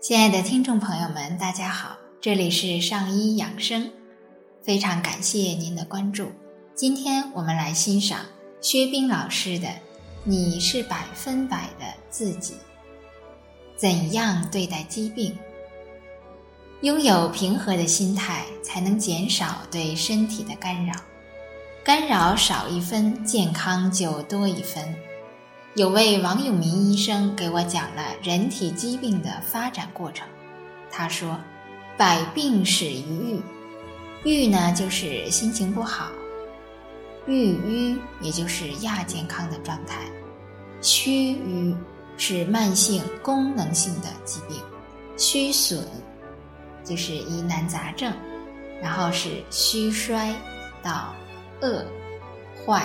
亲爱的听众朋友们，大家好，这里是上医养生，非常感谢您的关注。今天我们来欣赏薛冰老师的《你是百分百的自己》，怎样对待疾病？拥有平和的心态，才能减少对身体的干扰，干扰少一分，健康就多一分。有位王永民医生给我讲了人体疾病的发展过程。他说：“百病始于郁，郁呢就是心情不好，郁郁也就是亚健康的状态，虚瘀是慢性功能性的疾病，虚损就是疑难杂症，然后是虚衰到恶坏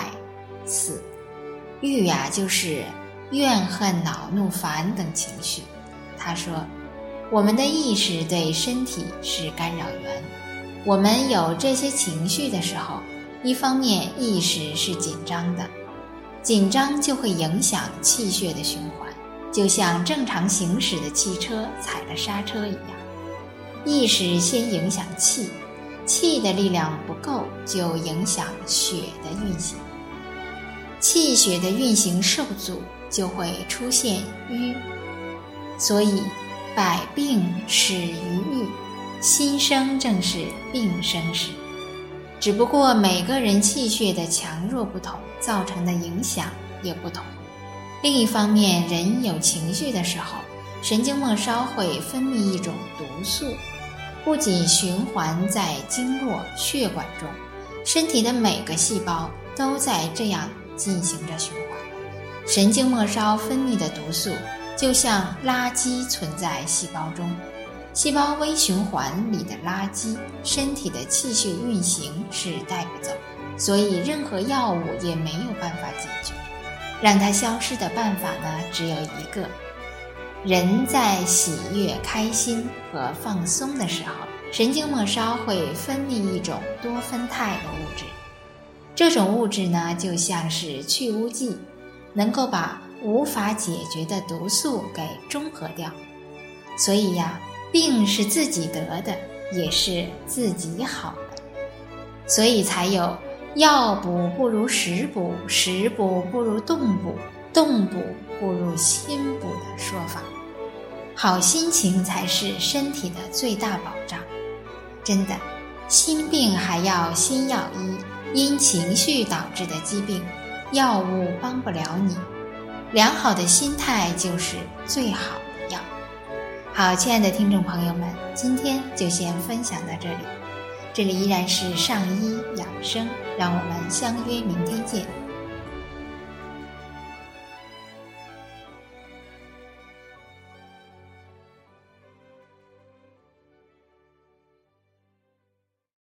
死。”郁呀，就是怨恨、恼怒、烦等情绪。他说，我们的意识对身体是干扰源。我们有这些情绪的时候，一方面意识是紧张的，紧张就会影响气血的循环，就像正常行驶的汽车踩了刹车一样。意识先影响气，气的力量不够，就影响血的运行。气血的运行受阻，就会出现瘀。所以，百病始于郁，心生正是病生时。只不过每个人气血的强弱不同，造成的影响也不同。另一方面，人有情绪的时候，神经末梢会分泌一种毒素，不仅循环在经络血管中，身体的每个细胞都在这样。进行着循环，神经末梢分泌的毒素就像垃圾存在细胞中，细胞微循环里的垃圾，身体的气血运行是带不走，所以任何药物也没有办法解决。让它消失的办法呢，只有一个：人在喜悦、开心和放松的时候，神经末梢会分泌一种多酚肽的物质。这种物质呢，就像是去污剂，能够把无法解决的毒素给中和掉。所以呀，病是自己得的，也是自己好的，所以才有药补不如食补，食补不如动补，动补不如心补的说法。好心情才是身体的最大保障。真的，心病还要心药医。因情绪导致的疾病，药物帮不了你。良好的心态就是最好的药。好，亲爱的听众朋友们，今天就先分享到这里。这里依然是上医养生，让我们相约明天见。